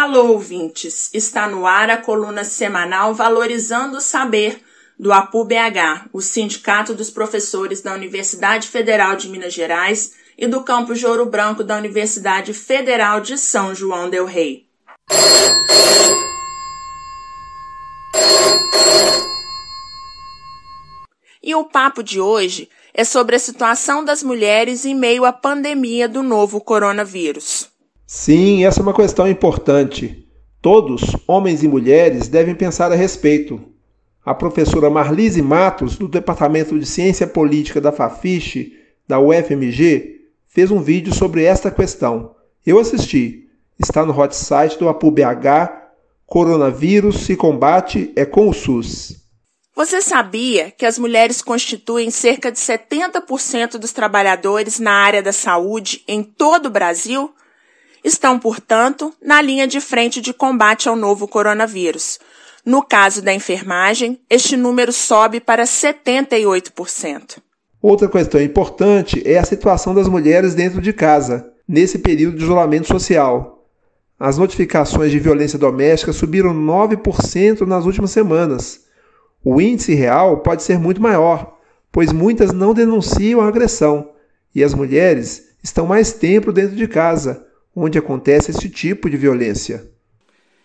Alô, ouvintes! Está no ar a coluna semanal Valorizando o Saber, do APU-BH, o Sindicato dos Professores da Universidade Federal de Minas Gerais e do Campus de Ouro Branco da Universidade Federal de São João del Rei. E o papo de hoje é sobre a situação das mulheres em meio à pandemia do novo coronavírus. Sim, essa é uma questão importante. Todos, homens e mulheres, devem pensar a respeito. A professora Marlise Matos, do Departamento de Ciência Política da Fafiche, da UFMG, fez um vídeo sobre esta questão. Eu assisti. Está no hot site do APUBH. Coronavírus se combate é com o SUS. Você sabia que as mulheres constituem cerca de 70% dos trabalhadores na área da saúde em todo o Brasil? Estão, portanto, na linha de frente de combate ao novo coronavírus. No caso da enfermagem, este número sobe para 78%. Outra questão importante é a situação das mulheres dentro de casa, nesse período de isolamento social. As notificações de violência doméstica subiram 9% nas últimas semanas. O índice real pode ser muito maior, pois muitas não denunciam a agressão e as mulheres estão mais tempo dentro de casa, onde acontece esse tipo de violência.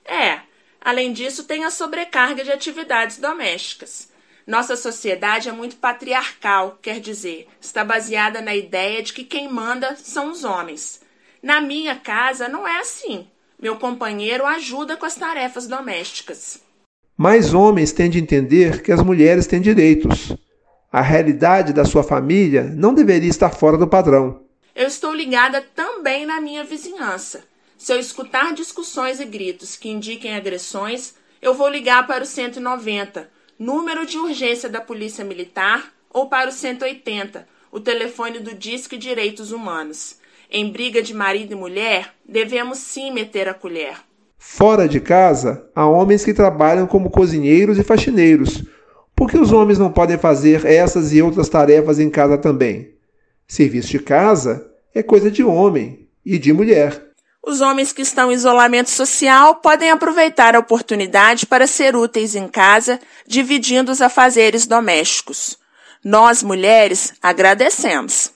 É, além disso, tem a sobrecarga de atividades domésticas. Nossa sociedade é muito patriarcal, quer dizer, está baseada na ideia de que quem manda são os homens. Na minha casa não é assim. Meu companheiro ajuda com as tarefas domésticas. Mais homens têm de entender que as mulheres têm direitos. A realidade da sua família não deveria estar fora do padrão. Eu estou ligada também na minha vizinhança. Se eu escutar discussões e gritos que indiquem agressões, eu vou ligar para o 190, número de urgência da Polícia Militar, ou para o 180, o telefone do Disque Direitos Humanos. Em briga de marido e mulher, devemos sim meter a colher. Fora de casa, há homens que trabalham como cozinheiros e faxineiros. Por que os homens não podem fazer essas e outras tarefas em casa também? Serviço de casa é coisa de homem e de mulher. Os homens que estão em isolamento social podem aproveitar a oportunidade para ser úteis em casa, dividindo os afazeres domésticos. Nós, mulheres, agradecemos.